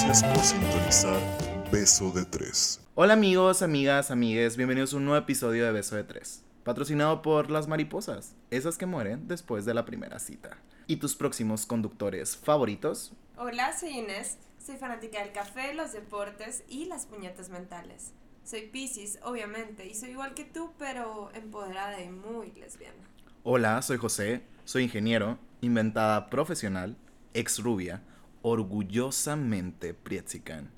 Gracias por sintonizar Beso de Tres. Hola amigos, amigas, amigues, bienvenidos a un nuevo episodio de Beso de Tres, patrocinado por las mariposas, esas que mueren después de la primera cita. ¿Y tus próximos conductores favoritos? Hola, soy Inés, soy fanática del café, los deportes y las puñetas mentales. Soy Pisces, obviamente, y soy igual que tú, pero empoderada y muy lesbiana. Hola, soy José, soy ingeniero, inventada profesional, ex rubia, orgullosamente prietzican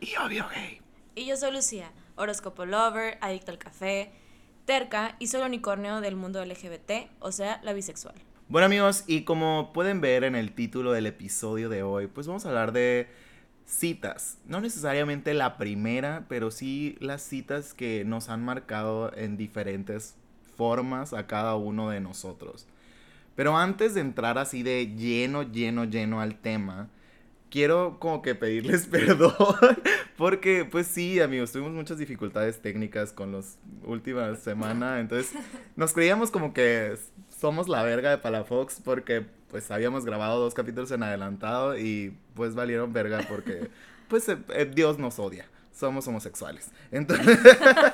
y obvio gay. Y yo soy Lucía, horóscopo lover, adicto al café, terca y soy el unicornio del mundo LGBT, o sea, la bisexual. Bueno amigos, y como pueden ver en el título del episodio de hoy, pues vamos a hablar de citas. No necesariamente la primera, pero sí las citas que nos han marcado en diferentes formas a cada uno de nosotros. Pero antes de entrar así de lleno, lleno, lleno al tema, quiero como que pedirles perdón porque pues sí amigos tuvimos muchas dificultades técnicas con las últimas semanas entonces nos creíamos como que somos la verga de Palafox porque pues habíamos grabado dos capítulos en adelantado y pues valieron verga porque pues eh, eh, Dios nos odia somos homosexuales. Entonces,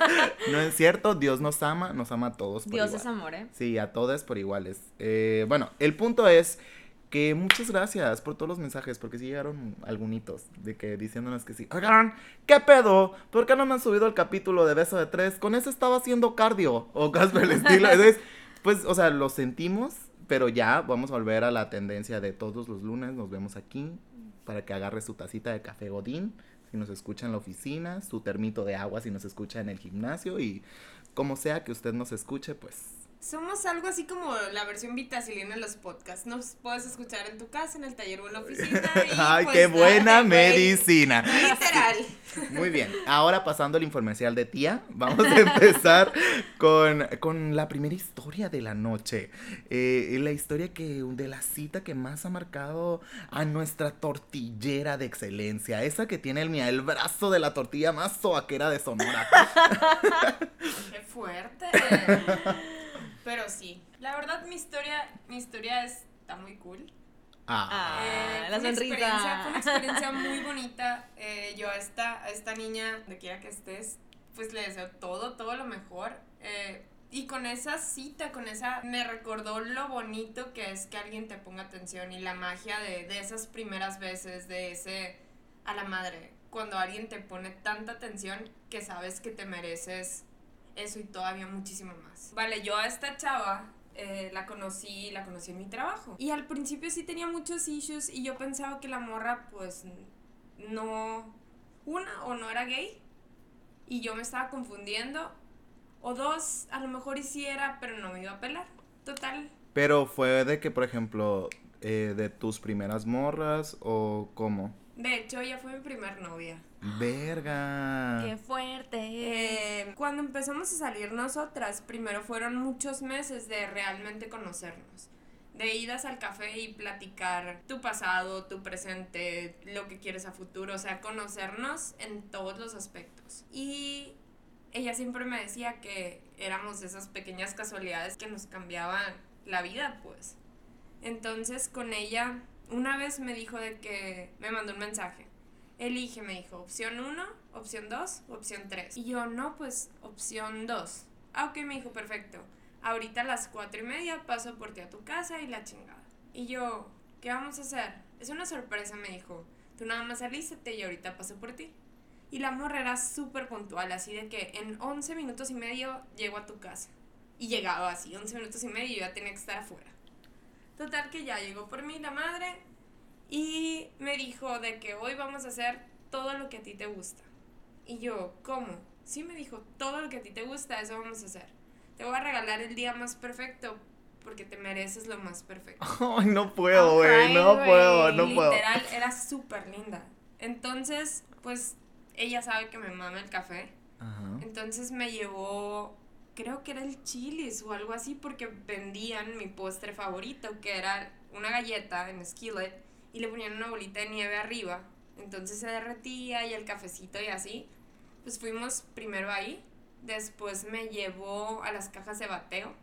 no es cierto, Dios nos ama, nos ama a todos. Por Dios es amor, ¿eh? Sí, a todos por iguales. Eh, bueno, el punto es que muchas gracias por todos los mensajes, porque sí llegaron algunitos de que diciéndonos que sí. Oigan, ¿qué pedo? ¿Por qué no me han subido el capítulo de Beso de Tres? Con ese estaba haciendo cardio o cosas el estilo. Entonces, pues, o sea, lo sentimos, pero ya vamos a volver a la tendencia de todos los lunes. Nos vemos aquí para que agarre su tacita de café Godín, si nos escucha en la oficina, su termito de agua si nos escucha en el gimnasio y como sea que usted nos escuche, pues somos algo así como la versión vitacilina en los podcasts. Nos puedes escuchar en tu casa, en el taller o en la oficina. ¡Ay, pues, qué buena medicina! Literal. Muy bien. Ahora pasando al informercial de tía, vamos a empezar con, la primera historia de la noche. Eh, la historia que de la cita que más ha marcado a nuestra tortillera de excelencia. Esa que tiene el, el brazo de la tortilla más soaquera de Sonora. ¡Qué fuerte! Pero sí, la verdad mi historia, mi historia está muy cool. Ah, eh, la fue, una experiencia, fue una experiencia muy bonita. Eh, yo a esta, a esta niña, de quiera que estés, pues le deseo todo, todo lo mejor. Eh, y con esa cita, con esa, me recordó lo bonito que es que alguien te ponga atención y la magia de, de esas primeras veces, de ese, a la madre, cuando alguien te pone tanta atención que sabes que te mereces eso y todavía muchísimo más. Vale, yo a esta chava eh, la conocí, la conocí en mi trabajo. Y al principio sí tenía muchos issues y yo pensaba que la morra pues no, una, o no era gay y yo me estaba confundiendo, o dos, a lo mejor hiciera, pero no me iba a pelar. Total. Pero fue de que, por ejemplo, eh, de tus primeras morras o cómo? De hecho, ella fue mi primer novia. Verga. Qué fuerte. Eh, cuando empezamos a salir nosotras, primero fueron muchos meses de realmente conocernos. De idas al café y platicar tu pasado, tu presente, lo que quieres a futuro, o sea, conocernos en todos los aspectos. Y ella siempre me decía que éramos esas pequeñas casualidades que nos cambiaban la vida, pues. Entonces con ella una vez me dijo de que me mandó un mensaje. Elige, me dijo, opción 1, opción 2, opción 3. Y yo, no, pues opción 2. Ah, ok, me dijo, perfecto. Ahorita las 4 y media paso por ti a tu casa y la chingada. Y yo, ¿qué vamos a hacer? Es una sorpresa, me dijo. Tú nada más alístate y ahorita paso por ti. Y la morra era súper puntual, así de que en 11 minutos y medio llego a tu casa. Y llegaba así, 11 minutos y medio y yo ya tenía que estar afuera. Total que ya llegó por mí la madre y me dijo de que hoy vamos a hacer todo lo que a ti te gusta. Y yo, ¿cómo? Sí me dijo, todo lo que a ti te gusta, eso vamos a hacer. Te voy a regalar el día más perfecto porque te mereces lo más perfecto. Ay, no puedo, güey, no puedo, no puedo. Literal, era súper linda. Entonces, pues, ella sabe que me mama el café. Entonces me llevó creo que era el chilis o algo así, porque vendían mi postre favorito, que era una galleta en skillet y le ponían una bolita de nieve arriba. Entonces se derretía y el cafecito y así. Pues fuimos primero ahí, después me llevó a las cajas de bateo.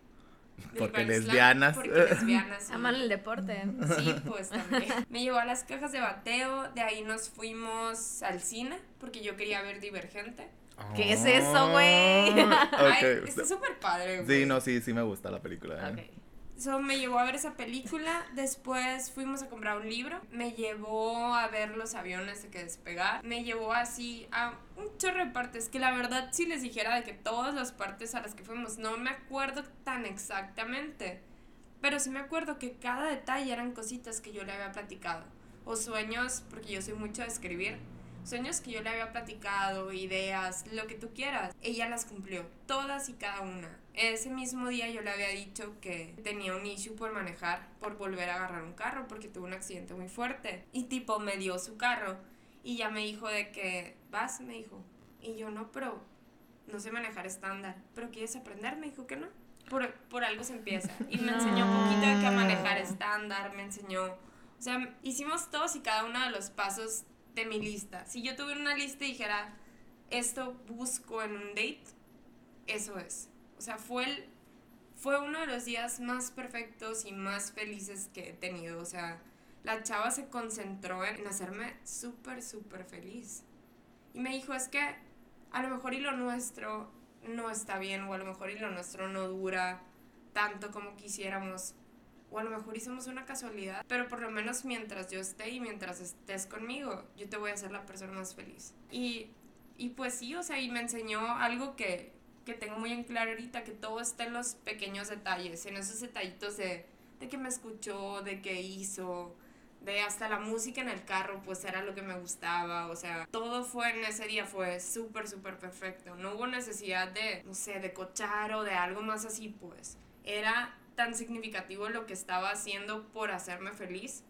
Porque lesbianas. Porque lesbianas. sí. Aman el deporte. Sí, pues también. Me llevó a las cajas de bateo, de ahí nos fuimos al cine, porque yo quería ver Divergente. ¿Qué es eso, güey? Ay, Ok. está súper padre, güey. Sí, no, sí, sí me gusta la película. ¿eh? Ok. So, me llevó a ver esa película, después fuimos a comprar un libro, me llevó a ver los aviones de que despegar, me llevó así a un chorro de partes, que la verdad si les dijera de que todas las partes a las que fuimos, no me acuerdo tan exactamente, pero sí me acuerdo que cada detalle eran cositas que yo le había platicado, o sueños, porque yo soy mucho de escribir, sueños que yo le había platicado, ideas, lo que tú quieras. Ella las cumplió, todas y cada una. Ese mismo día yo le había dicho que tenía un issue por manejar, por volver a agarrar un carro, porque tuvo un accidente muy fuerte. Y tipo, me dio su carro. Y ya me dijo de que, vas, me dijo. Y yo no, pero no sé manejar estándar. ¿Pero quieres aprender? Me dijo que no. Por, por algo se empieza. Y me enseñó un poquito de que manejar estándar, me enseñó... O sea, hicimos todos y cada uno de los pasos mi lista. Si yo tuviera una lista y dijera, esto busco en un date, eso es. O sea, fue, el, fue uno de los días más perfectos y más felices que he tenido. O sea, la chava se concentró en hacerme súper, súper feliz. Y me dijo, es que a lo mejor y lo nuestro no está bien, o a lo mejor y lo nuestro no dura tanto como quisiéramos, o a lo mejor hicimos una casualidad, pero por lo menos mientras yo esté y mientras estés conmigo, yo te voy a hacer la persona más feliz. Y, y pues sí, o sea, y me enseñó algo que, que tengo muy en claro ahorita, que todo está en los pequeños detalles, en esos detallitos de, de que me escuchó, de que hizo, de hasta la música en el carro, pues era lo que me gustaba, o sea, todo fue en ese día, fue súper, súper perfecto. No hubo necesidad de, no sé, de cochar o de algo más así, pues. Era tan significativo lo que estaba haciendo por hacerme feliz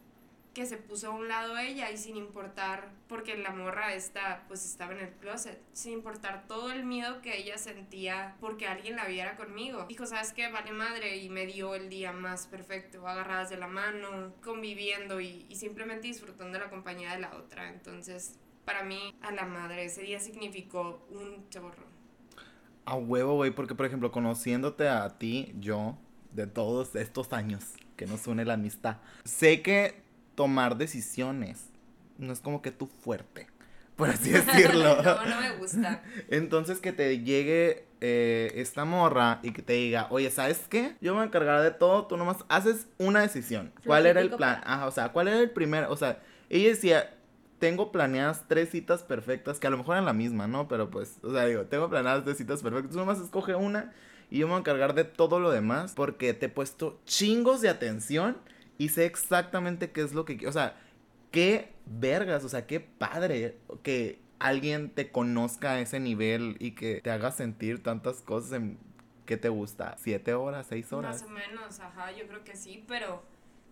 que se puso a un lado ella y sin importar, porque la morra esta pues estaba en el closet, sin importar todo el miedo que ella sentía porque alguien la viera conmigo. Dijo, ¿sabes qué? Vale madre y me dio el día más perfecto, agarradas de la mano, conviviendo y, y simplemente disfrutando la compañía de la otra. Entonces, para mí, a la madre, ese día significó un chorro. A huevo, güey, porque por ejemplo, conociéndote a ti, yo, de todos estos años que nos une la amistad, sé que tomar decisiones no es como que tu fuerte, por así decirlo. no, no me gusta. Entonces que te llegue eh, esta morra y que te diga, oye, ¿sabes qué? Yo me voy a encargar de todo, tú nomás haces una decisión. ¿Cuál era el plan? Ajá, o sea, ¿cuál era el primer? O sea, ella decía, tengo planeadas tres citas perfectas, que a lo mejor eran la misma, ¿no? Pero pues, o sea, digo, tengo planeadas tres citas perfectas, tú nomás escoge una y yo me voy a encargar de todo lo demás porque te he puesto chingos de atención y sé exactamente qué es lo que quiero. O sea, qué vergas, o sea, qué padre que alguien te conozca a ese nivel y que te haga sentir tantas cosas en que te gusta. ¿Siete horas, seis horas? Más o menos, ajá, yo creo que sí, pero,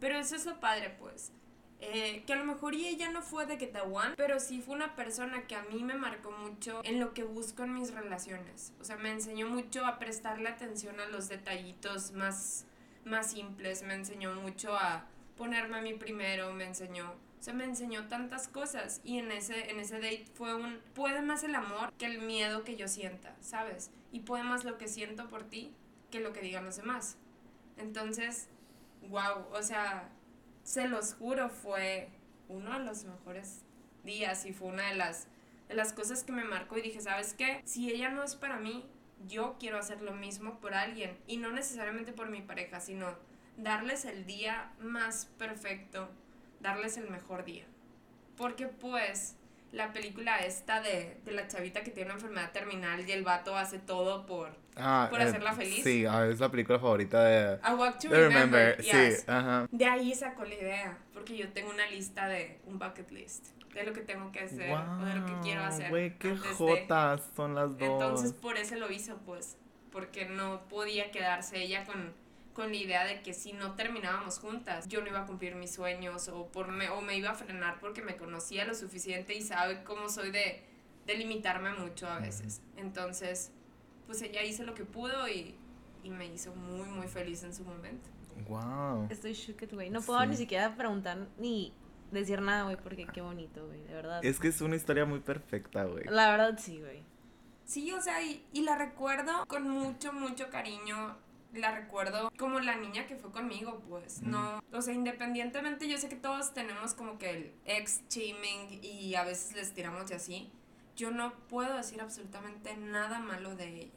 pero eso es lo padre, pues. Eh, que a lo mejor ella no fue de one, pero sí fue una persona que a mí me marcó mucho en lo que busco en mis relaciones. O sea, me enseñó mucho a prestarle atención a los detallitos más, más simples, me enseñó mucho a ponerme a mí primero, me enseñó, o me enseñó tantas cosas y en ese, en ese date fue un, puede más el amor que el miedo que yo sienta, ¿sabes? Y puede más lo que siento por ti que lo que digan los demás. Entonces, wow, o sea, se los juro, fue uno de los mejores días y fue una de las, de las cosas que me marcó y dije, ¿sabes qué? Si ella no es para mí, yo quiero hacer lo mismo por alguien y no necesariamente por mi pareja, sino darles el día más perfecto, darles el mejor día. Porque pues la película esta de, de la chavita que tiene una enfermedad terminal y el vato hace todo por Ah, por hacerla feliz. Sí, ah, es la película favorita de... A Walk to de Remember. Remember. yes. Sí, ajá. De ahí sacó la idea, porque yo tengo una lista de un bucket list, de lo que tengo que hacer o de lo que quiero hacer. Güey, qué antes de- jotas son las dos. Entonces por eso lo hizo, pues, porque no podía quedarse ella con, con la idea de que si no terminábamos juntas, yo no iba a cumplir mis sueños o, por me, o me iba a frenar porque me conocía lo suficiente y sabe cómo soy de, de limitarme mucho a veces. Entonces, pues ella hizo lo que pudo y, y me hizo muy, muy feliz en su momento. Wow. Estoy shooked, güey. No puedo Sí. ni siquiera preguntar ni decir nada, güey, porque qué bonito, güey, de verdad. Es que es una historia muy perfecta, güey. La verdad, sí, güey. Sí, o sea, y, y la recuerdo con mucho, mucho cariño. La recuerdo como la niña que fue conmigo, pues, no, o sea, independientemente, yo sé que todos tenemos como que el ex shaming y a veces les tiramos y así, yo no puedo decir absolutamente nada malo de ella.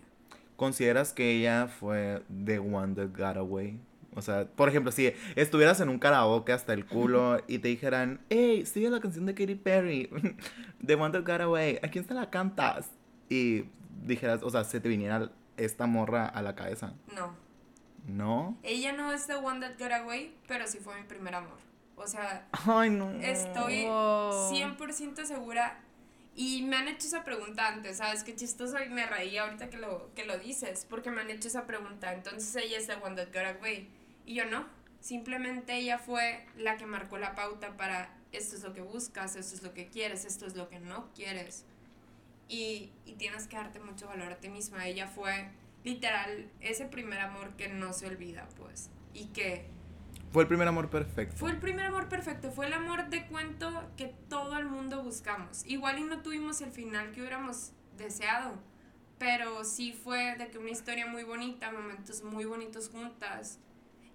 ¿Consideras que ella fue the one that got away? O sea, por ejemplo, si estuvieras en un karaoke hasta el culo y te dijeran, hey, sigue la canción de Katy Perry, The One That Got Away, ¿a quién se la cantas? Y dijeras, o sea, se te viniera esta morra a la cabeza. No. ¿No? Ella no es the one that got away, pero sí fue mi primer amor. O sea, Ay, no. estoy Wow. 100% segura. Y me han hecho esa pregunta antes, ¿sabes? Qué chistoso y me reí ahorita que lo, que lo dices, porque me han hecho esa pregunta. Entonces ella es the one that got away. Y yo no. Simplemente ella fue la que marcó la pauta para esto es lo que buscas, esto es lo que quieres, esto es lo que no quieres. Y, y tienes que darte mucho valor a ti misma. Ella fue literal ese primer amor que no se olvida, pues. Y que Fue el primer amor perfecto. fue el primer amor perfecto, fue el amor de cuento que todo el mundo buscamos. Igual y no tuvimos el final que hubiéramos deseado, pero sí fue de que una historia muy bonita, momentos muy bonitos juntas.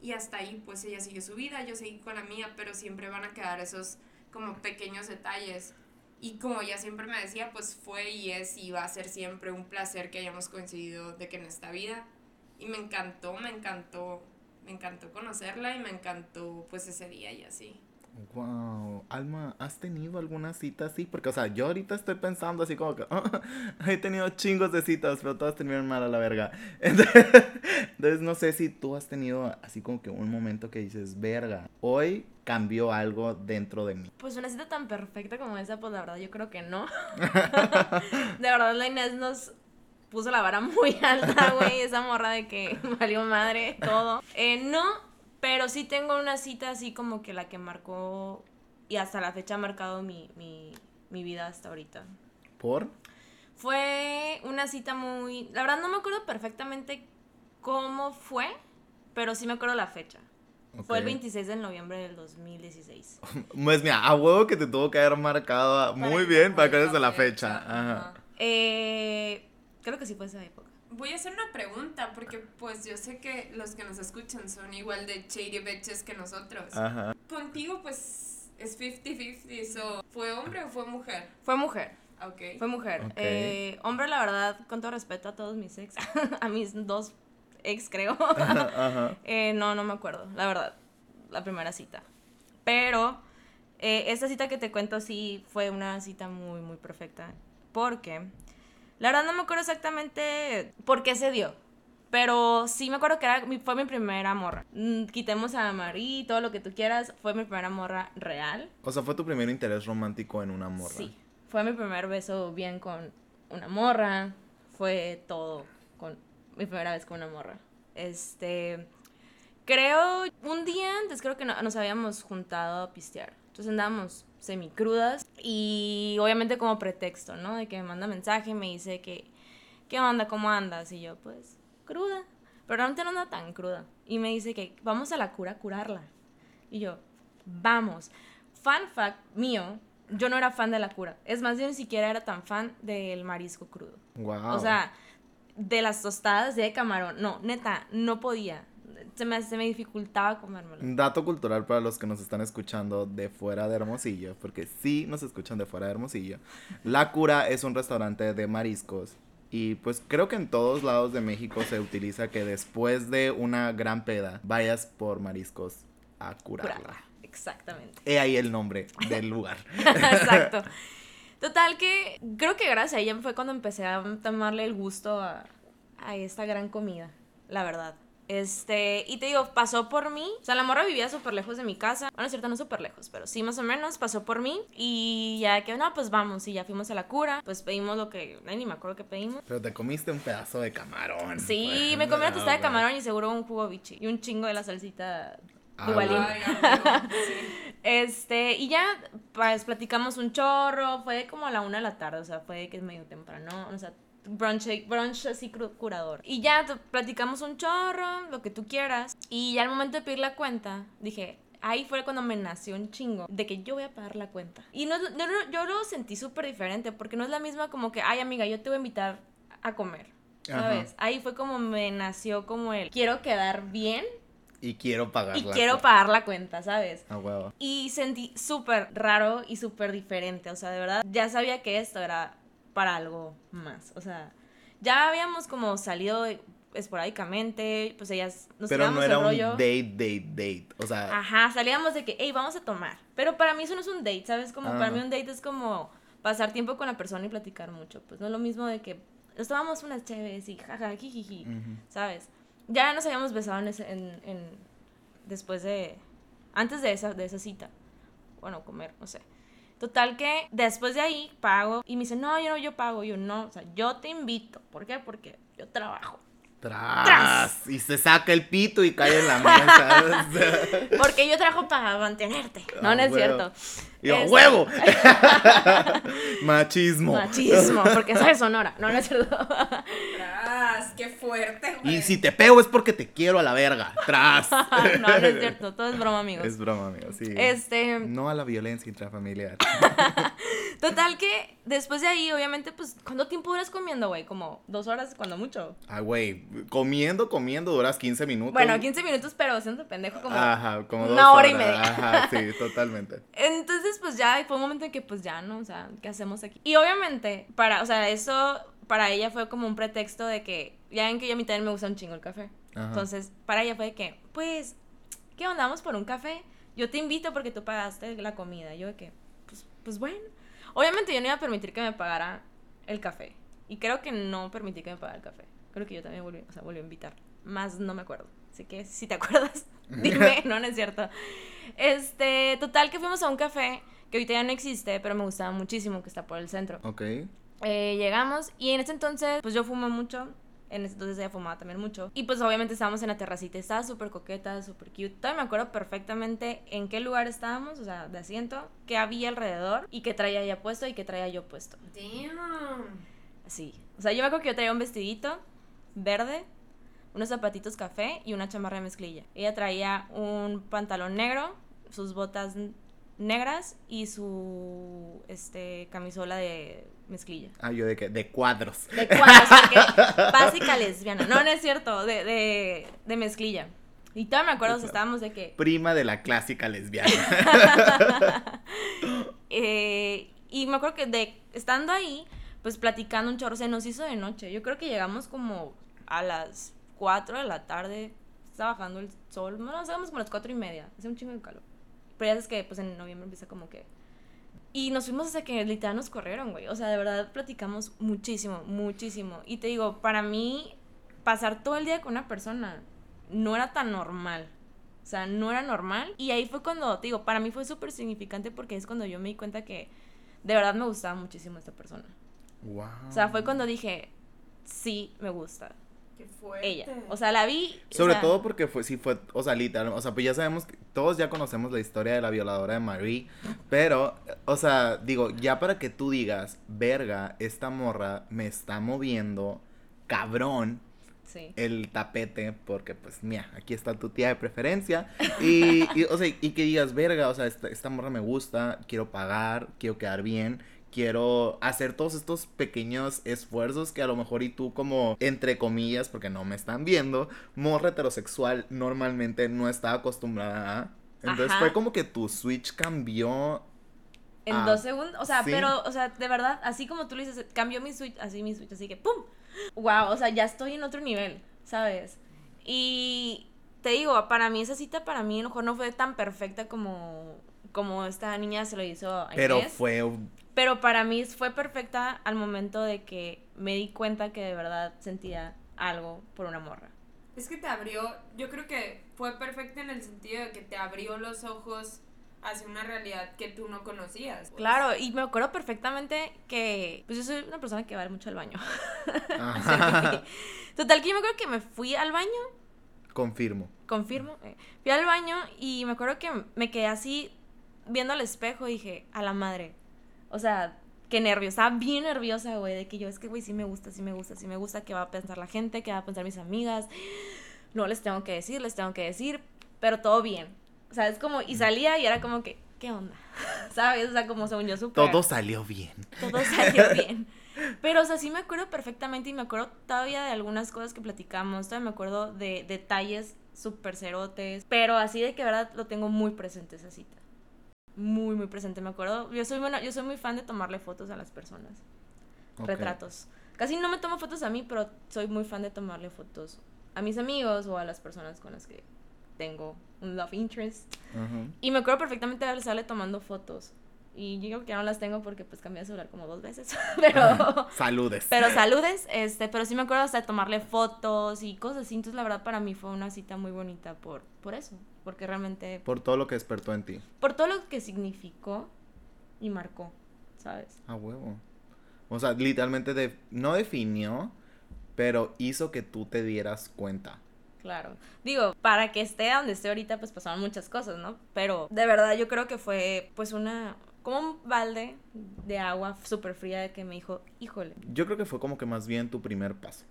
Y hasta ahí, pues ella siguió su vida, yo seguí con la mía, pero siempre van a quedar esos como pequeños detalles. Y como ella siempre me decía, pues fue y es y va a ser siempre un placer que hayamos coincidido de que en esta vida. Y me encantó, me encantó, me encantó conocerla y me encantó pues ese día y así. Wow, Alma, ¿has tenido alguna cita así? Porque, o sea, yo ahorita estoy pensando así como que he tenido chingos de citas, pero todas terminan mal a la verga. Entonces, entonces, no sé si tú has tenido así como que un momento que dices, verga, hoy cambió algo dentro de mí. Pues una cita tan perfecta como esa, pues la verdad yo creo que no. de verdad la Inés nos puso la vara muy alta, güey. Esa morra de que valió madre todo. Eh, no, pero sí tengo una cita así como que la que marcó y hasta la fecha ha marcado mi, mi, mi vida hasta ahorita. ¿Por? Fue una cita muy... La verdad no me acuerdo perfectamente cómo fue, pero sí me acuerdo la fecha. Fue el Ok. 26 de noviembre del 2016. Pues mira, a huevo que te tuvo que haber marcado muy bien para que de la fecha. Ajá. Ajá. Eh, creo que sí fue esa época. Voy a hacer una pregunta porque pues yo sé que los que nos escuchan son igual de shady bitches que nosotros. Ajá. Contigo pues es 50-50, so, ¿fue hombre o fue mujer? Fue mujer. Ok. Fue mujer. Eh, hombre, la verdad, con todo respeto a todos mis ex, a mis dos ex, creo. Ajá. Eh, no, no me acuerdo, la verdad, la primera cita. Pero eh, esta cita que te cuento sí fue una cita muy, muy perfecta. Porque, la verdad no me acuerdo exactamente por qué se dio. Pero sí me acuerdo que era, fue mi primera morra. Mm, Quitemos a Marí, todo lo que tú quieras. Fue mi primera morra real. O sea, fue tu primer interés romántico en una morra. Sí. Fue mi primer beso bien con una morra. Fue todo mi primera vez con una morra. Este. Creo. Un día antes creo que no- nos habíamos juntado a pistear. Entonces andábamos semicrudas. Y obviamente como pretexto, ¿no? De que me manda mensaje y me dice que. ¿Qué onda? ¿Cómo andas? Y yo, pues, cruda. Pero realmente no anda tan cruda. Y me dice que vamos a la cura a curarla. Y yo, vamos. Fun fact mío, yo no era fan de la cura. Es más, yo ni siquiera era tan fan del marisco crudo. Wow. O sea, de las tostadas de camarón. No, neta, no podía. Se me, se me dificultaba comérmelo. Dato cultural para los que nos están escuchando de fuera de Hermosillo, porque sí nos escuchan de fuera de Hermosillo. La Cura es un restaurante de mariscos y pues creo que en todos lados de México se utiliza que después de una gran peda vayas por mariscos a curarla. Curarla. Exactamente. He ahí el nombre del lugar. Exacto. Total que creo que gracias a ella fue cuando empecé a tomarle el gusto a, a esta gran comida, la verdad. Este, y te digo, pasó por mí. O sea, la morra vivía súper lejos de mi casa. Bueno, es cierto, no súper lejos, pero sí, más o menos, pasó por mí. Y ya que, no, pues vamos. Y ya fuimos a la cura. Pues pedimos lo que, ay, ni me acuerdo qué pedimos. Pero te comiste un pedazo de camarón. Sí, pues. me comí una tostada de camarón y seguro un jugo bichi. Y un chingo de la salsita Duvalín. bueno. Ay, amigo, sí. Este, y ya, pues platicamos un chorro, fue como a la una de la tarde, o sea, fue que es medio temprano, o sea, brunch, brunch así curador. Y ya platicamos un chorro, lo que tú quieras, y ya al momento de pedir la cuenta, dije, ahí fue cuando me nació un chingo de que yo voy a pagar la cuenta. Y no, no- yo lo sentí súper diferente, porque no es la misma como que, ay amiga, yo te voy a invitar a comer. ¿sabes? Ahí fue como me nació como el quiero quedar bien Y quiero pagar y la quiero cuenta. pagar la cuenta, ¿sabes? A huevo. Y sentí súper raro y súper diferente. O sea, de verdad, ya sabía que esto era para algo más. O sea, ya habíamos como salido esporádicamente, pues ellas nos Pero no era el un date, date, date. O sea, Ajá, salíamos de que, hey, vamos a tomar. Pero para mí eso no es un date, ¿sabes? Como para Ah. mí un date es como pasar tiempo con la persona y platicar mucho. Pues no es lo mismo de que nos tomamos unas chéves y jaja, jijiji, ujú. ¿sabes? Ya nos habíamos besado en, ese- en, en- después de, antes de esa, de esa cita. Bueno, comer, no sé. Total que después de ahí pago y me dice, no, yo no, yo pago. Yo no, o sea, yo te invito. ¿Por qué? Porque yo trabajo. Tras. Y se saca el pito y cae en la mesa. Porque yo trabajo para mantenerte. No, Ah, no es huevo. cierto. Y yo, Este- ¡huevo! Machismo. Machismo, porque soy sonora. No, no es cierto. Tras, qué fuerte, güey. Y si te pego es porque te quiero a la verga. Tras. no, no es cierto. Todo es broma, amigos. Es broma, amigo, sí. Este, No a la violencia intrafamiliar. total que después de ahí, obviamente, pues, ¿cuánto tiempo duras comiendo, güey? Como dos horas, cuando mucho. Ah, güey, comiendo, comiendo, duras 15 minutos. Bueno, 15 minutos, pero siendo pendejo como... Ajá, como una hora y media. Ajá, sí, totalmente. Entonces, pues ya fue un momento en que, pues ya, ¿no? O sea, ¿qué hacemos aquí? Y obviamente, para, o sea, eso para ella fue como un pretexto de que, ya ven que yo a mí también me gusta un chingo el café. Ajá. Entonces, para ella fue de que, pues, ¿qué onda? ¿Vamos por un café? Yo te invito porque tú pagaste la comida. Yo de que, pues, pues bueno. Obviamente yo no iba a permitir que me pagara el café. Y creo que no permití que me pagara el café. Creo que yo también volví, o sea, volví a invitar. Más no me acuerdo. Así que si te acuerdas, dime, no, no es cierto. Este, total que fuimos a un café que ahorita ya no existe, pero me gustaba muchísimo que está por el centro. Ok. Eh, llegamos y en ese entonces, pues yo fumo mucho. En ese entonces ella fumaba también mucho. Y pues obviamente estábamos en la terracita. Estaba súper coqueta, súper cute. Todavía me acuerdo perfectamente en qué lugar estábamos, o sea, de asiento, qué había alrededor y qué traía ella puesto y qué traía yo puesto. Damn. Así. O sea, yo me acuerdo que yo traía un vestidito verde, unos zapatitos café y una chamarra de mezclilla. Ella traía un pantalón negro, sus botas negras y su este camisola de mezclilla. Ah, yo de que, de cuadros. De cuadros, porque básica lesbiana. No, no es cierto, de, de, de mezclilla. Y todavía me acuerdo, o sea, estábamos de que... Prima de la clásica lesbiana. Eh, y me acuerdo que de estando ahí, pues platicando un chorro, se nos hizo de noche. Yo creo que llegamos como a las 4 de la tarde, estaba bajando el sol. No, nos como a las 4 y media, hace un chingo de calor. Pero ya sabes que pues en noviembre empieza como que... Y nos fuimos hasta que literal nos corrieron, güey. O sea, de verdad platicamos muchísimo, muchísimo. Y te digo, para mí, pasar todo el día con una persona no era tan normal. O sea, no era normal. Y ahí fue cuando, te digo, para mí fue súper significante porque es cuando yo me di cuenta que de verdad me gustaba muchísimo esta persona. wow. O sea, fue cuando dije, sí, me gusta Qué fuerte. ella. O sea, la vi. o Sobre sea, todo porque fue, sí fue, o sea, literal, o sea, pues ya sabemos, que todos ya conocemos la historia de la violadora de Marie, pero, o sea, digo, ya para que tú digas, verga, esta morra me está moviendo, cabrón, Sí. el tapete, porque pues, mira, aquí está tu tía de preferencia, y, y, o sea, y que digas, verga, o sea, esta, esta morra me gusta, quiero pagar, quiero quedar bien, quiero hacer todos estos pequeños esfuerzos que a lo mejor y tú como, entre comillas, porque no me están viendo, morra heterosexual normalmente no está acostumbrada a... Entonces Ajá. fue como que tu switch cambió En dos segundos. O sea, sí. pero, o sea, de verdad, así como tú lo dices, cambió mi switch, así mi switch, así que ¡pum! Wow, o sea, ya estoy en otro nivel, ¿sabes? Y te digo, para mí esa cita, para mí a lo mejor no fue tan perfecta como, como esta niña se lo hizo a Pero fue Pero para mí fue perfecta al momento de que me di cuenta que de verdad sentía algo por una morra. Es que te abrió, yo creo que fue perfecto en el sentido de que te abrió los ojos hacia una realidad que tú no conocías. pues. Claro, y me acuerdo perfectamente que, pues yo soy una persona que va mucho al baño. Ajá. Total que yo me acuerdo que me fui al baño, Confirmo. confirmo, eh, fui al baño y me acuerdo que me quedé así viendo al espejo y dije, a la madre. O sea, qué nervios, estaba bien nerviosa, güey, de que yo es que, güey, sí me gusta, sí me gusta, sí me gusta, qué va a pensar la gente, qué va a pensar mis amigas. No les tengo que decir, les tengo que decir, pero todo bien. O sea, es como, y salía y era como que, ¿qué onda? ¿Sabes? O sea, como según yo súper. Todo salió bien. todo salió bien. Pero, o sea, sí me acuerdo perfectamente y me acuerdo todavía de algunas cosas que platicamos. Todavía me acuerdo de detalles súper cerotes. Pero así de que, verdad, lo tengo muy presente esa cita. Muy, muy presente. Me acuerdo. Yo soy, bueno, yo soy muy fan de tomarle fotos a las personas. Retratos. Casi no me tomo fotos a mí, pero soy muy fan de tomarle fotos a mis amigos o a las personas con las que tengo un love interest. Y me acuerdo perfectamente de sale tomando fotos. Y yo creo que ya no las tengo porque pues cambié de celular como dos veces. pero, Saludes. pero saludes, este, pero sí me acuerdo hasta de tomarle fotos y cosas así. Entonces la verdad para mí fue una cita muy bonita por, por eso. Porque realmente, Por todo lo que despertó en ti. por todo lo que significó y marcó, ¿sabes? A huevo. O sea, literalmente de- no definió, pero hizo que tú te dieras cuenta. Claro. Digo, para que esté donde esté ahorita, pues pasaron muchas cosas, ¿no? Pero de verdad yo creo que fue pues una, como un balde de agua súper fría de que me dijo, híjole, Yo creo que fue como que más bien tu primer paso.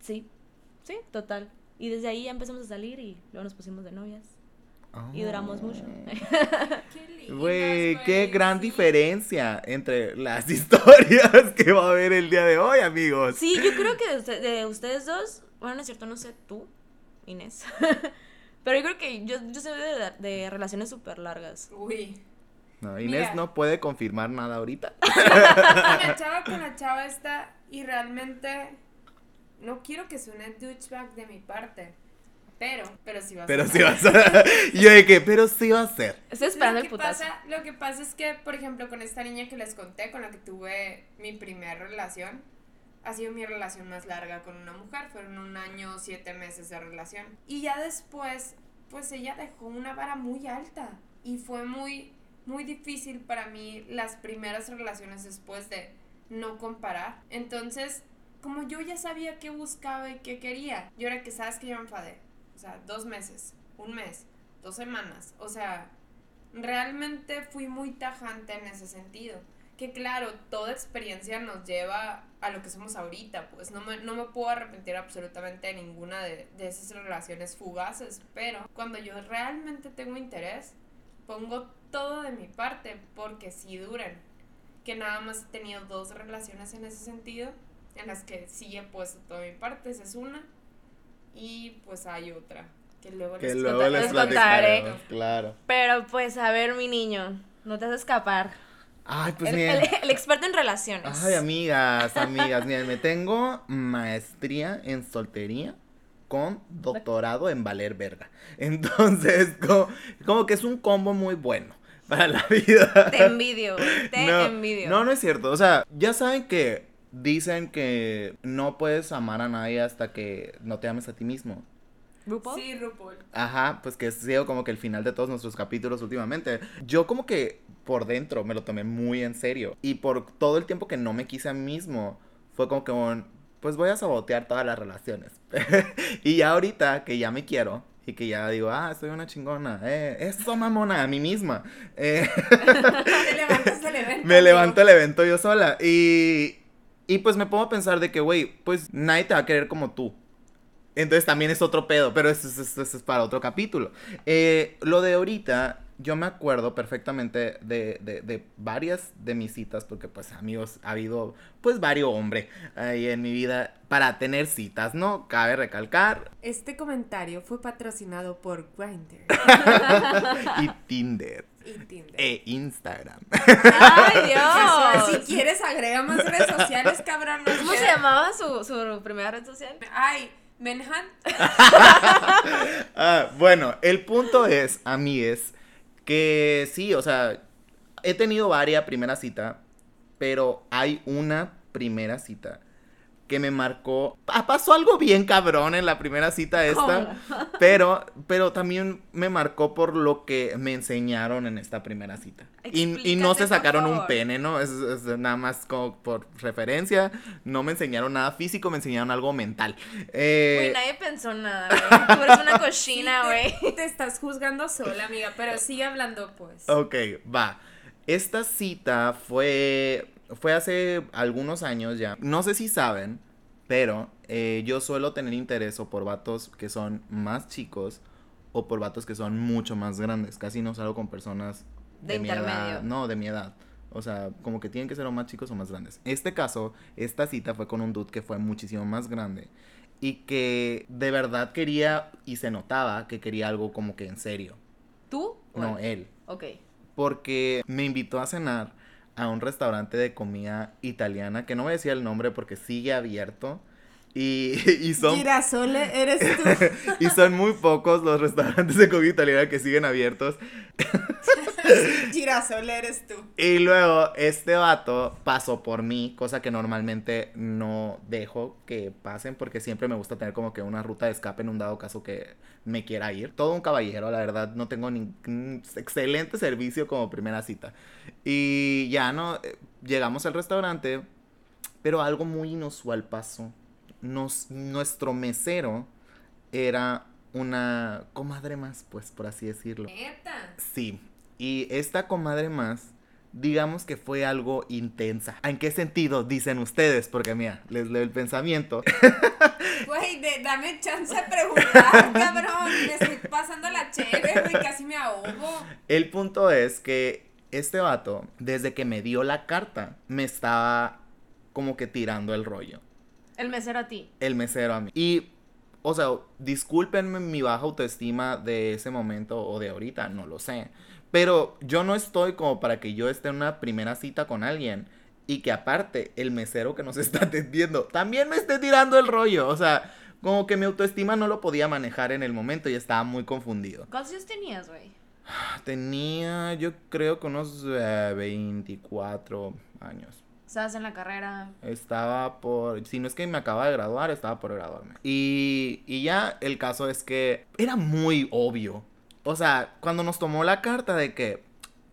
sí, sí, total. Y desde ahí ya empezamos a salir y luego nos pusimos de novias. Y duramos mucho. Güey, qué gran sí. diferencia entre las historias que va a haber el día de hoy, amigos. Sí, yo creo que de, usted- de ustedes dos, bueno, no es cierto, no sé tú, Inés. Pero yo creo que yo, yo soy de, de relaciones súper largas. Uy. No, Inés Mira. no puede confirmar nada ahorita. La chava, con la chava esta, y realmente no quiero que suene douchebag de mi parte. Pero, pero sí va a Pero ser. sí va a ser. Yo de que, pero sí va a ser. Estoy esperando lo el que putazo. pasa, lo que pasa es que, por ejemplo, con esta niña que les conté, con la que tuve mi primera relación, ha sido mi relación más larga con una mujer. Fueron un año, siete meses de relación. Y ya después, pues ella dejó una vara muy alta. Y fue muy, muy difícil para mí las primeras relaciones después de no comparar. Entonces, como yo ya sabía qué buscaba y qué quería, yo era que sabes que yo me enfadé. O sea, dos meses, un mes, dos semanas. O sea, realmente fui muy tajante en ese sentido. Que claro, toda experiencia nos lleva a lo que somos ahorita, pues no me, no me puedo arrepentir absolutamente de ninguna de, de esas relaciones fugaces, pero cuando yo realmente tengo interés, pongo todo de mi parte porque sí duran. Que nada más he tenido dos relaciones en ese sentido, en las que sí he puesto toda mi parte, esa es una, y pues hay otra, que luego Que les luego contar- les les contaré. Claro. Pero pues, a ver, mi niño, no te vas a escapar. Ay, pues el, el- el experto en relaciones. Ay, amigas, amigas, miren, me tengo maestría en soltería con doctorado en valer verga. Entonces, como, como que es un combo muy bueno para la vida. Te envidio, te no, envidio. No, no es cierto. O sea, ya saben que dicen que no puedes amar a nadie hasta que no te ames a ti mismo. ¿RuPaul? Sí, RuPaul. Ajá, pues que ha sido como que el final de todos nuestros capítulos últimamente. Yo como que por dentro me lo tomé muy en serio. Y por todo el tiempo que no me quise a mí mismo, fue como que un, pues voy a sabotear todas las relaciones. y ya ahorita que ya me quiero y que ya digo, ah, soy una chingona, eh, eso mamona, a mí misma. Eh, Te levantas del evento. me levanto el evento yo sola. Y, y pues me pongo a pensar de que, güey, pues nadie te va a querer como tú. Entonces también es otro pedo, pero eso, es- eso es para otro capítulo. Eh, lo de ahorita, yo me acuerdo perfectamente de, de, de varias de mis citas, porque pues amigos, ha habido pues varios hombres ahí en mi vida para tener citas, ¿no? Cabe recalcar. Este comentario fue patrocinado por Grindr y Tinder. Y Tinder. E Instagram. ¡Ay, Si Dios! quieres, agrega más redes sociales, cabrón. no ¿Cómo se llamaba su, su primera red social? Ay, Benhan. Ah, bueno, el punto es, a mí es que sí, o sea, he tenido varias primeras citas, pero hay una primera cita que me marcó. Pasó algo bien cabrón en la primera cita esta, pero, pero también me marcó por lo que me enseñaron en esta primera cita. Y, y no se sacaron un pene, ¿no? Es, es nada más como por referencia. No me enseñaron nada físico, me enseñaron algo mental. Eh, Güey, nadie pensó nada, güey. Tú eres una cochina, Sí, güey. te, te estás juzgando sola, amiga, pero sigue hablando, pues. Ok, va. Esta cita fue, fue hace algunos años ya. No sé si saben, pero eh, yo suelo tener interés o por vatos que son más chicos o por vatos que son mucho más grandes. Casi no salgo con personas De mi edad. intermedio. No, de mi edad. O sea, como que tienen que ser o más chicos o más grandes. Este caso, esta cita fue con un dude que fue muchísimo más grande y que de verdad quería y se notaba que quería algo como que en serio. ¿Tú? No, él? él. Ok. Porque me invitó a cenar a un restaurante de comida italiana, que no voy a decir el nombre porque sigue abierto. Y, y son, Girasole, eres tú. y son muy pocos los restaurantes de comida italiana que siguen abiertos. Girasole, eres tú. Y luego este vato pasó por mí, cosa que normalmente no dejo que pasen porque siempre me gusta tener como que una ruta de escape en un dado caso que me quiera ir. Todo un caballero, la verdad, no tengo ningún excelente servicio como primera cita. Y ya no, eh, llegamos al restaurante, pero algo muy inusual pasó. Nos, nuestro mesero era una comadre más, pues por así decirlo. Neta. Sí, y esta comadre más, digamos que fue algo intensa. ¿En qué sentido dicen ustedes? Porque mira, les leo el pensamiento. Güey, dame chance de preguntar, cabrón. Me estoy pasando la chévere, güey, casi me ahogo. El punto es que este vato, desde que me dio la carta, me estaba como que tirando el rollo. El mesero a ti. El mesero a mí. Y, o sea, discúlpenme mi baja autoestima de ese momento o de ahorita, no lo sé. Pero yo no estoy como para que yo esté en una primera cita con alguien y que aparte el mesero que nos está atendiendo también me esté tirando el rollo. O sea, como que mi autoestima no lo podía manejar en el momento y estaba muy confundido. ¿Cuántos años tenías, güey? Tenía, yo creo que unos eh, 24 años. Estabas en la carrera. Estaba por, si no es que me acaba de graduar, estaba por graduarme. Y, y ya el caso es que era muy obvio. O sea, cuando nos tomó la carta de que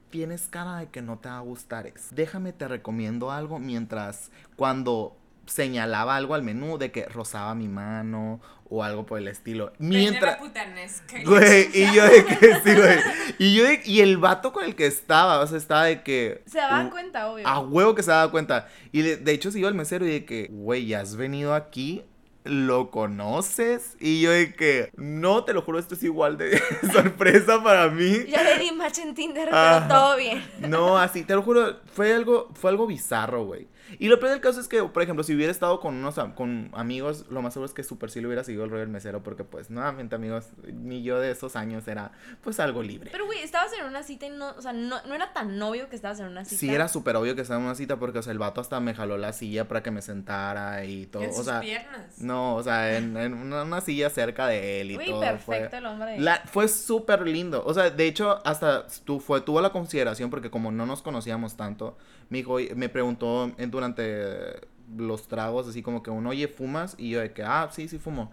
tienes cara de que no te va a gustar. Déjame te recomiendo algo mientras cuando señalaba algo al menú de que rozaba mi mano o algo por el estilo. Mientras... Mientras... putanesca. Güey, y yo de que sí, güey. Y yo de- y el vato con el que estaba, o sea, estaba de que. Se daban uh, cuenta, obvio. A huevo que se daba cuenta. Y de, de hecho se iba el mesero y de que, güey, ya has venido aquí, ¿lo conoces? Y yo de que, no, te lo juro, esto es igual de sorpresa para mí. Ya le di match en Tinder, Ajá. pero todo bien. No, así, te lo juro, fue algo, fue algo bizarro, güey. Y lo peor del caso es que, por ejemplo, si hubiera estado con unos con amigos, lo más seguro es que super sí le hubiera seguido el rollo del mesero, porque pues, nuevamente, amigos, ni yo de esos años era, pues, algo libre. Pero, güey, estabas en una cita y no, o sea, no, no era tan obvio que estabas en una cita. Sí, era súper obvio que estaba en una cita porque, o sea, el vato hasta me jaló la silla para que me sentara y todo. En o sus sea, piernas. no, o sea, en, en una, una silla cerca de él y Güey, todo. perfecto Fue, el hombre. la, fue súper lindo. O sea, de hecho, hasta tu, fue, tuvo la consideración porque como no nos conocíamos tanto, me dijo, me preguntó en- durante los tragos, así como que uno, oye, ¿fumas? Y yo de que, ah, sí, sí fumo.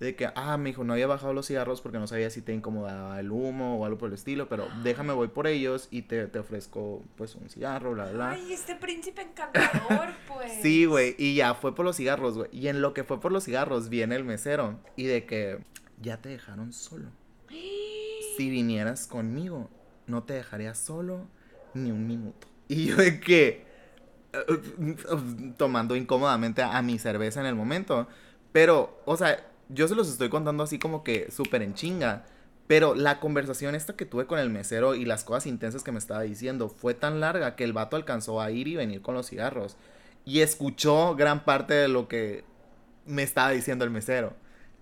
De que, ah, me dijo, no había bajado los cigarros porque no sabía si te incomodaba el humo o algo por el estilo, pero déjame, voy por ellos y te, te ofrezco, pues, un cigarro, bla, bla. Ay, este príncipe encantador, pues. Sí, güey, y ya fue por los cigarros, güey. Y en lo que fue por los cigarros viene el mesero y de que ya te dejaron solo. Si vinieras conmigo, no te dejaría solo ni un minuto. Y yo de que tomando incómodamente a mi cerveza en el momento, pero, o sea, yo se los estoy contando así como que súper en chinga. Pero la conversación esta que tuve con el mesero y las cosas intensas que me estaba diciendo fue tan larga que el vato alcanzó a ir y venir con los cigarros. Y escuchó gran parte de lo que me estaba diciendo el mesero.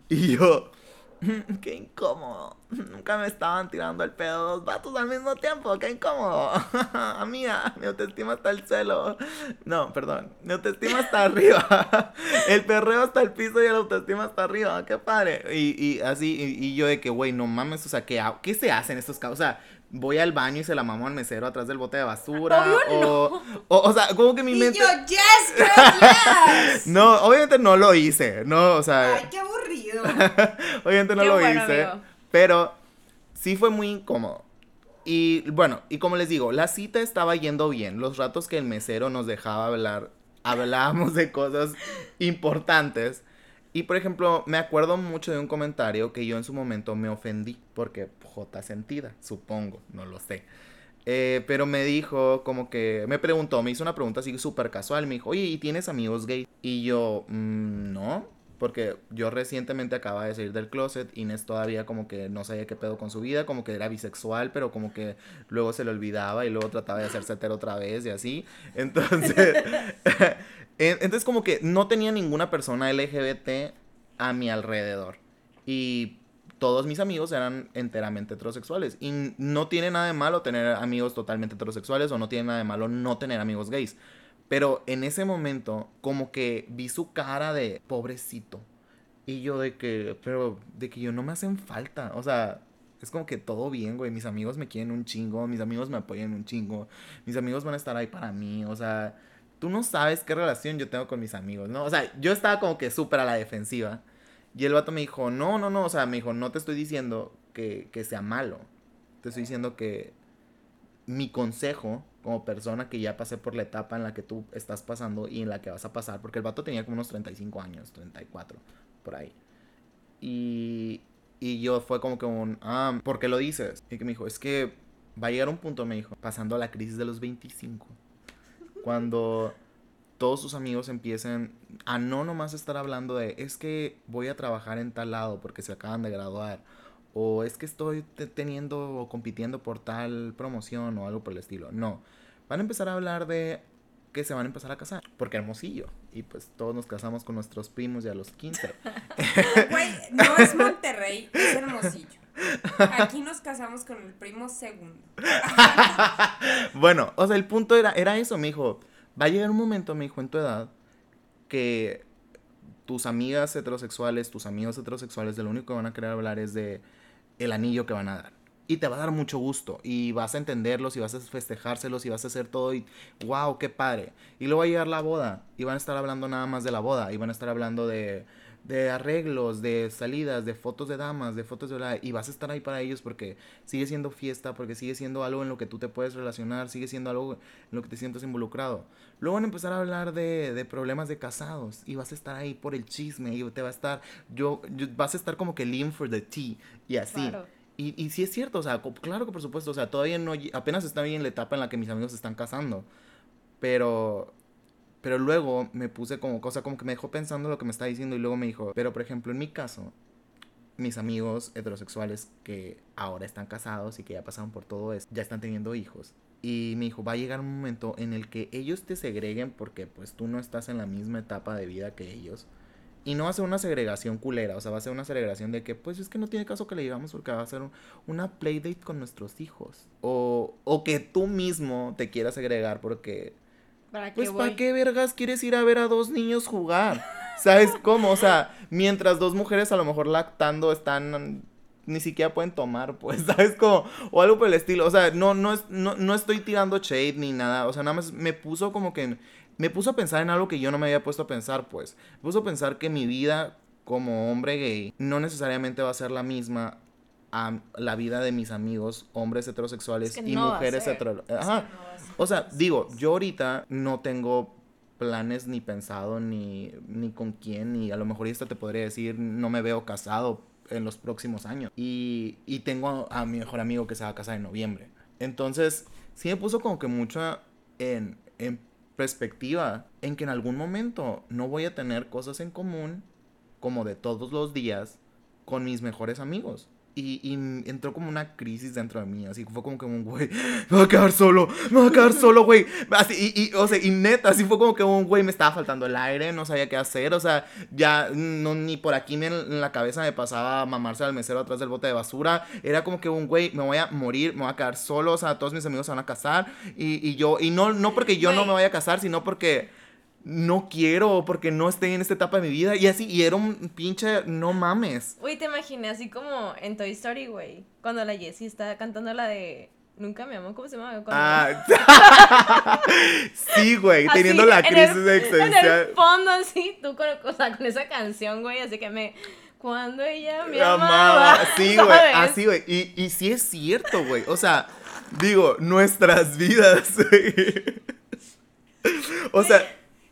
Y yo, "Mm, qué incómodo. Nunca me estaban tirando el pedo dos vatos al mismo tiempo. Qué incómodo. Amiga, mi autoestima está al suelo. No, perdón. Mi autoestima está arriba. El perreo está al piso y el autoestima está arriba. Qué padre. Y, y así, y, y yo de que, güey, no mames. O sea, ¿qué, ¿qué se hace en estos casos? O sea, voy al baño y se la mamo al mesero atrás del bote de basura. o, o, o sea, como que mi Y mente. yo, yes, girl, yes. No, obviamente no lo hice. No, o sea. Ay, qué aburrido. Obviamente no Qué lo bueno, hice. amigo. Pero sí fue muy incómodo. Y bueno, y como les digo, la cita estaba yendo bien. Los ratos que el mesero nos dejaba hablar, hablábamos de cosas importantes. Y por ejemplo, me acuerdo mucho de un comentario que yo en su momento me ofendí. Porque J sentida, supongo, no lo sé. Eh, pero me dijo como que, me preguntó, me hizo una pregunta así súper casual. Me dijo, oye, ¿y tienes amigos gay? Y yo, "Mm, no. Porque yo recientemente acababa de salir del closet. Inés todavía como que no sabía qué pedo con su vida. Como que era bisexual, pero como que luego se le olvidaba y luego trataba de hacerse hetero otra vez y así. Entonces, en- entonces como que no tenía ninguna persona LGBT a mi alrededor. Y todos mis amigos eran enteramente heterosexuales. Y no tiene nada de malo tener amigos totalmente heterosexuales o no tiene nada de malo no tener amigos gays. Pero en ese momento, como que vi su cara de pobrecito. Y yo de que, pero de que yo no me hacen falta. O sea, es como que todo bien, güey. Mis amigos me quieren un chingo, mis amigos me apoyan un chingo. Mis amigos van a estar ahí para mí. O sea, tú no sabes qué relación yo tengo con mis amigos, ¿no? O sea, yo estaba como que súper a la defensiva. Y el vato me dijo, no, no, no, o sea, me dijo, no te estoy diciendo que, que sea malo. Te estoy diciendo que mi consejo como persona que ya pasé por la etapa en la que tú estás pasando y en la que vas a pasar, porque el vato tenía como unos 35 años, 34, por ahí. Y, y yo fue como que un, ah, ¿por qué lo dices? Y que me dijo, es que va a llegar un punto, me dijo, pasando a la crisis de los 25, cuando todos sus amigos empiecen a no nomás estar hablando de, es que voy a trabajar en tal lado porque se acaban de graduar, o es que estoy te- teniendo o compitiendo por tal promoción o algo por el estilo. No, van a empezar a hablar de que se van a empezar a casar, porque hermosillo, y pues todos nos casamos con nuestros primos ya a los 15. Güey, no es Monterrey, es Hermosillo. Aquí nos casamos con el primo segundo. bueno, o sea, el punto era, era eso, me dijo, va a llegar un momento, me dijo, en tu edad, que tus amigas heterosexuales, tus amigos heterosexuales, de lo único que van a querer hablar es de el anillo que van a dar. Y te va a dar mucho gusto. Y vas a entenderlos y vas a festejárselos y vas a hacer todo. Y wow, qué padre. Y luego va a llegar la boda. Y van a estar hablando nada más de la boda. Y van a estar hablando de, de arreglos, de salidas, de fotos de damas, de fotos de... la- Y vas a estar ahí para ellos porque sigue siendo fiesta, porque sigue siendo algo en lo que tú te puedes relacionar, sigue siendo algo en lo que te sientes involucrado. Luego van a empezar a hablar de, de problemas de casados y vas a estar ahí por el chisme y te va a estar, yo, yo- vas a estar como que lean for the tea y así. Claro. Y, y sí es cierto, o sea, claro que por supuesto, o sea, todavía no, apenas estoy en la etapa en la que mis amigos se están casando, pero, pero luego me puse como cosa, como que me dejó pensando lo que me está diciendo y luego me dijo, pero por ejemplo, en mi caso, mis amigos heterosexuales que ahora están casados y que ya pasaron por todo esto, ya están teniendo hijos. Y me dijo, va a llegar un momento en el que ellos te segreguen porque pues tú no estás en la misma etapa de vida que ellos. Y no va a ser una segregación culera, o sea, va a ser una segregación de que pues es que no tiene caso que le digamos porque va a ser un- una playdate con nuestros hijos. O, o que tú mismo te quieras segregar porque ¿Para qué pues, voy? ¿para qué vergas quieres ir a ver a dos niños jugar? ¿Sabes cómo? O sea, mientras dos mujeres a lo mejor lactando están. Ni siquiera pueden tomar, pues, ¿sabes cómo? O algo por el estilo. O sea, no, no, es, no, no estoy tirando shade ni nada. O sea, nada más me puso como que. Me puso a pensar en algo que yo no me había puesto a pensar, pues. Me puso a pensar que mi vida como hombre gay no necesariamente va a ser la misma a la vida de mis amigos, hombres heterosexuales Es que y no mujeres ser. hetero. Es que Ajá. no O sea, digo, yo ahorita no tengo planes ni pensado ni, ni con quién y a lo mejor esta te podría decir no me veo casado en los próximos años y, y tengo a, mi mejor amigo que se va a casar en noviembre entonces sí me puso como que mucho en, en perspectiva en que en algún momento no voy a tener cosas en común como de todos los días con mis mejores amigos. Y, y entró como una crisis dentro de mí, así fue como que un güey, me voy a quedar solo, me voy a quedar solo, güey. Así, y, y, o sea, y neta, así fue como que un güey me estaba faltando el aire, no sabía qué hacer, o sea, ya no, ni por aquí me- en la cabeza me pasaba mamarse al mesero atrás del bote de basura. Era como que un güey, me voy a morir, me voy a quedar solo, o sea, todos mis amigos se van a casar. Y, y yo, y no, no porque yo no me vaya a casar, sino porque no quiero, porque no estoy en esta etapa de mi vida. Y así, y era un pinche, no mames. Güey, te imaginé así como en Toy Story, güey. Cuando la Jessie está cantando la de Nunca me amó, ¿cómo se llama? Ah, sí, güey, Así, teniendo la crisis el- de En existencial. el fondo, así, tú con, o sea, con esa canción, güey, así que me... Cuando ella me amaba, amaba. Sí, güey, así, güey. Y, y sí es cierto, güey. O sea, digo, nuestras vidas, güey. O sea,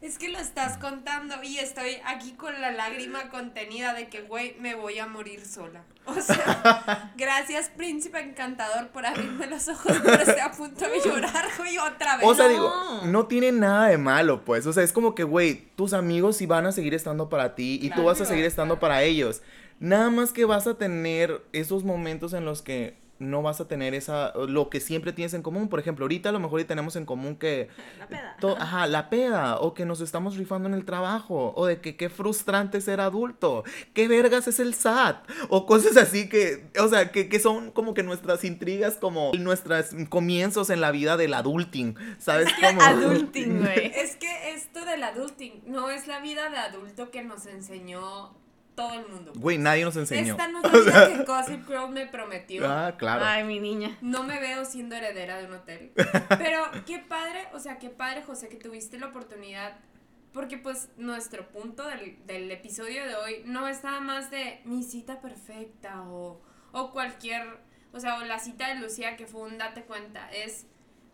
Es que lo estás contando y estoy aquí con la lágrima contenida de que, güey, me voy a morir sola. O sea, gracias, príncipe encantador, por abrirme los ojos, pero estoy a punto de llorar, güey, otra vez. O sea, No. digo, no tiene nada de malo, pues. O sea, es como que, güey, tus amigos sí van a seguir estando para ti y tú vas a seguir estando para ellos. Nada más que vas a tener esos momentos en los que no vas a tener esa, lo que siempre tienes en común. Por ejemplo, ahorita a lo mejor y tenemos en común que La peda. To- ajá, la peda, o que nos estamos rifando en el trabajo, o de que qué frustrante ser adulto, qué vergas es el SAT, o cosas así que, o sea, que, que son como que nuestras intrigas, como nuestros comienzos en la vida del adulting, ¿sabes cómo? Adulting, güey. Es que esto del adulting no es la vida de adulto que nos enseñó todo el mundo. Güey, nadie nos enseñó. Esta no es la vida que Gossip Girl me prometió. Ah, claro. Ay, mi niña. No me veo siendo heredera de un hotel. Pero qué padre, o sea, qué padre, José, que tuviste la oportunidad. Porque pues nuestro punto del, del episodio de hoy no es nada más de mi cita perfecta o, o cualquier, o sea, o la cita de Lucía que fue un date cuenta. Es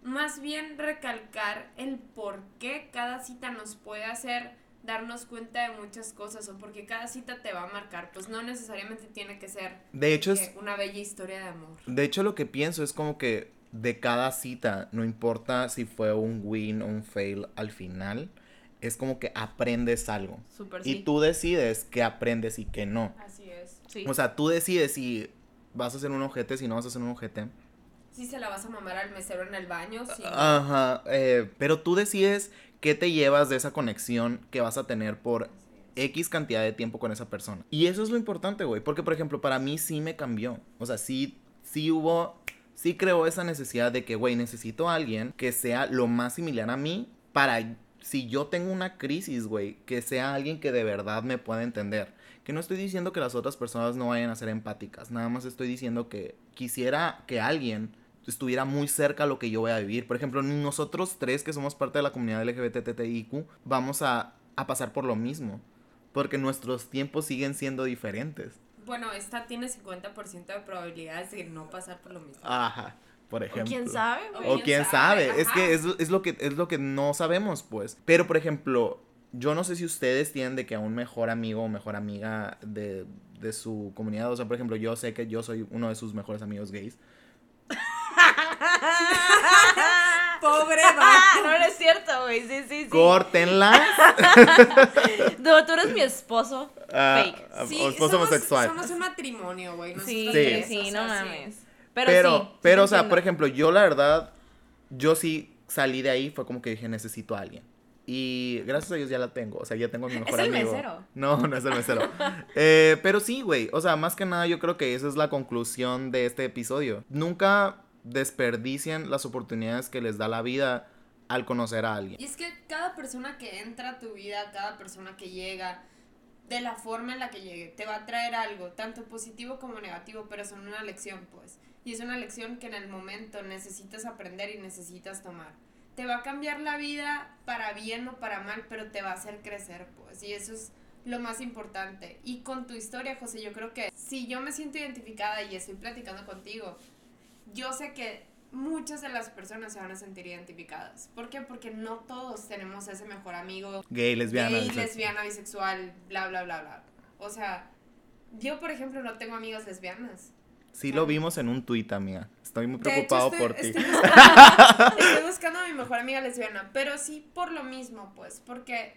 más bien recalcar el por qué cada cita nos puede hacer darnos cuenta de muchas cosas o porque cada cita te va a marcar. Pues no necesariamente tiene que ser De hecho, es, que una bella historia de amor. de hecho lo que pienso es como que de cada cita, no importa si fue un win o un fail al final, es como que aprendes algo. Y sí. tú decides qué aprendes y qué no. Así es. Sí. O sea, tú decides si vas a hacer un ojete, si no vas a hacer un ojete. Si se la vas a mamar al mesero en el baño, sí. Ajá, eh, pero tú decides qué te llevas de esa conexión que vas a tener por X cantidad de tiempo con esa persona. Y eso es lo importante, güey, porque por ejemplo, para mí sí me cambió. O sea, sí, sí hubo, sí creó esa necesidad de que, güey, necesito a alguien que sea lo más similar a mí para, si yo tengo una crisis, güey, que sea alguien que de verdad me pueda entender. Que no estoy diciendo que las otras personas no vayan a ser empáticas, nada más estoy diciendo que quisiera que alguien estuviera muy cerca a lo que yo voy a vivir. Por ejemplo, nosotros tres que somos parte de la comunidad LGBTTIQ, vamos a, a pasar por lo mismo. Porque nuestros tiempos siguen siendo diferentes. Bueno, esta tiene 50% de probabilidades de no pasar por lo mismo. Ajá, por O ejemplo. quién sabe, O. O quién sabe, sabe, es que es, es lo que es lo que no sabemos, pues. Pero por ejemplo, yo no sé si ustedes tienen de que a un mejor amigo o mejor amiga de, de su comunidad, o sea, por ejemplo, yo sé que yo soy uno de sus mejores amigos gays. Pobre Ah, vato. no, no es cierto, güey. Sí, sí, sí. Córtenla. No, tú eres mi esposo. Ah, Fake. ah, Sí, o esposo somos, homosexual. somos un matrimonio, güey. Sí, sí, o sí, sea, no sí. mames. Pero, Pero, sí. pero, sí o sea, entiendo. por ejemplo, yo la verdad, yo sí salí de ahí, fue como que dije, necesito a alguien. Y gracias a Dios ya la tengo, o sea, ya tengo a mi mejor el amigo. mesero. No, no es el mesero. Eh, pero sí, güey, o sea, más que nada yo creo que esa es la conclusión de este episodio. Nunca desperdicien las oportunidades que les da la vida al conocer a alguien. Y es que cada persona que entra a tu vida, cada persona que llega, de la forma en la que llegue, te va a traer algo, tanto positivo como negativo, pero son una lección, pues. Y es una lección que en el momento necesitas aprender y necesitas tomar. Te va a cambiar la vida para bien o para mal, pero te va a hacer crecer, pues. Y eso es lo más importante. Y con tu historia, José, yo creo que si yo me siento identificada y estoy platicando contigo, yo sé que muchas de las personas se van a sentir identificadas. ¿Por qué? Porque no todos tenemos ese mejor amigo Gay, lesbiana. gay, dices. lesbiana, bisexual, bla, bla, bla, bla. O sea, yo, por ejemplo, no tengo amigas lesbianas. Sí lo vimos en un tuit, amiga. Estoy muy De hecho, preocupado estoy- por ti. Estoy buscando, estoy buscando a mi mejor amiga lesbiana, pero sí por lo mismo, pues, porque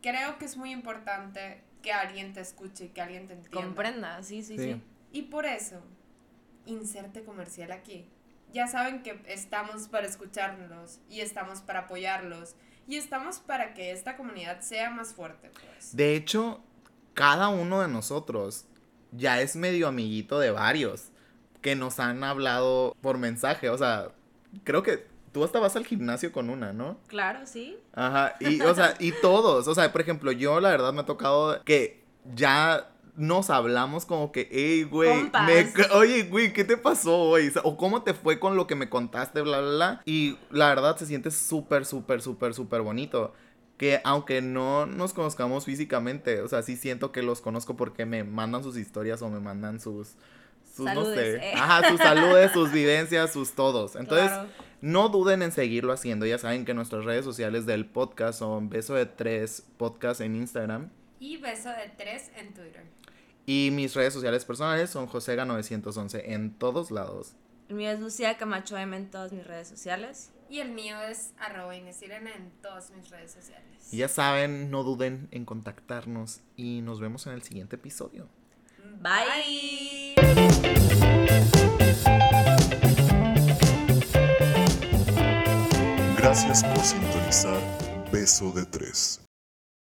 creo que es muy importante que alguien te escuche, que alguien te entienda. Comprenda, sí, sí, Sí. sí. Y por eso, inserte comercial aquí. Ya saben que estamos para escucharlos y estamos para apoyarlos y estamos para que esta comunidad sea más fuerte, pues. De hecho, cada uno de nosotros ya es medio amiguito de varios que nos han hablado por mensaje. O sea, creo que tú hasta vas al gimnasio con una, ¿no? Claro, sí. Ajá, y, o sea, y todos. O sea, por ejemplo, yo la verdad me ha tocado que ya nos hablamos como que, hey, güey, oye, güey, ¿qué te pasó hoy? O cómo te fue con lo que me contaste, bla, bla, bla. Y la verdad se siente súper, súper, súper, súper bonito. Que aunque no nos conozcamos físicamente, o sea, sí siento que los conozco porque me mandan sus historias o me mandan sus, sus no Saludes, sé, eh. ajá, sus saludes, sus vivencias, sus todos. Entonces, Claro. No duden en seguirlo haciendo. Ya saben que nuestras redes sociales del podcast son Beso de Tres Podcast en Instagram. Y beso de tres en Twitter. Y mis redes sociales personales son Josega911 en todos lados. El mío es Lucía Camacho M en todas mis redes sociales. Y el mío es arroba Inés Irene en todas mis redes sociales. Y ya saben, no duden en contactarnos y nos vemos en el siguiente episodio. Bye. Gracias por sintonizar Beso de Tres.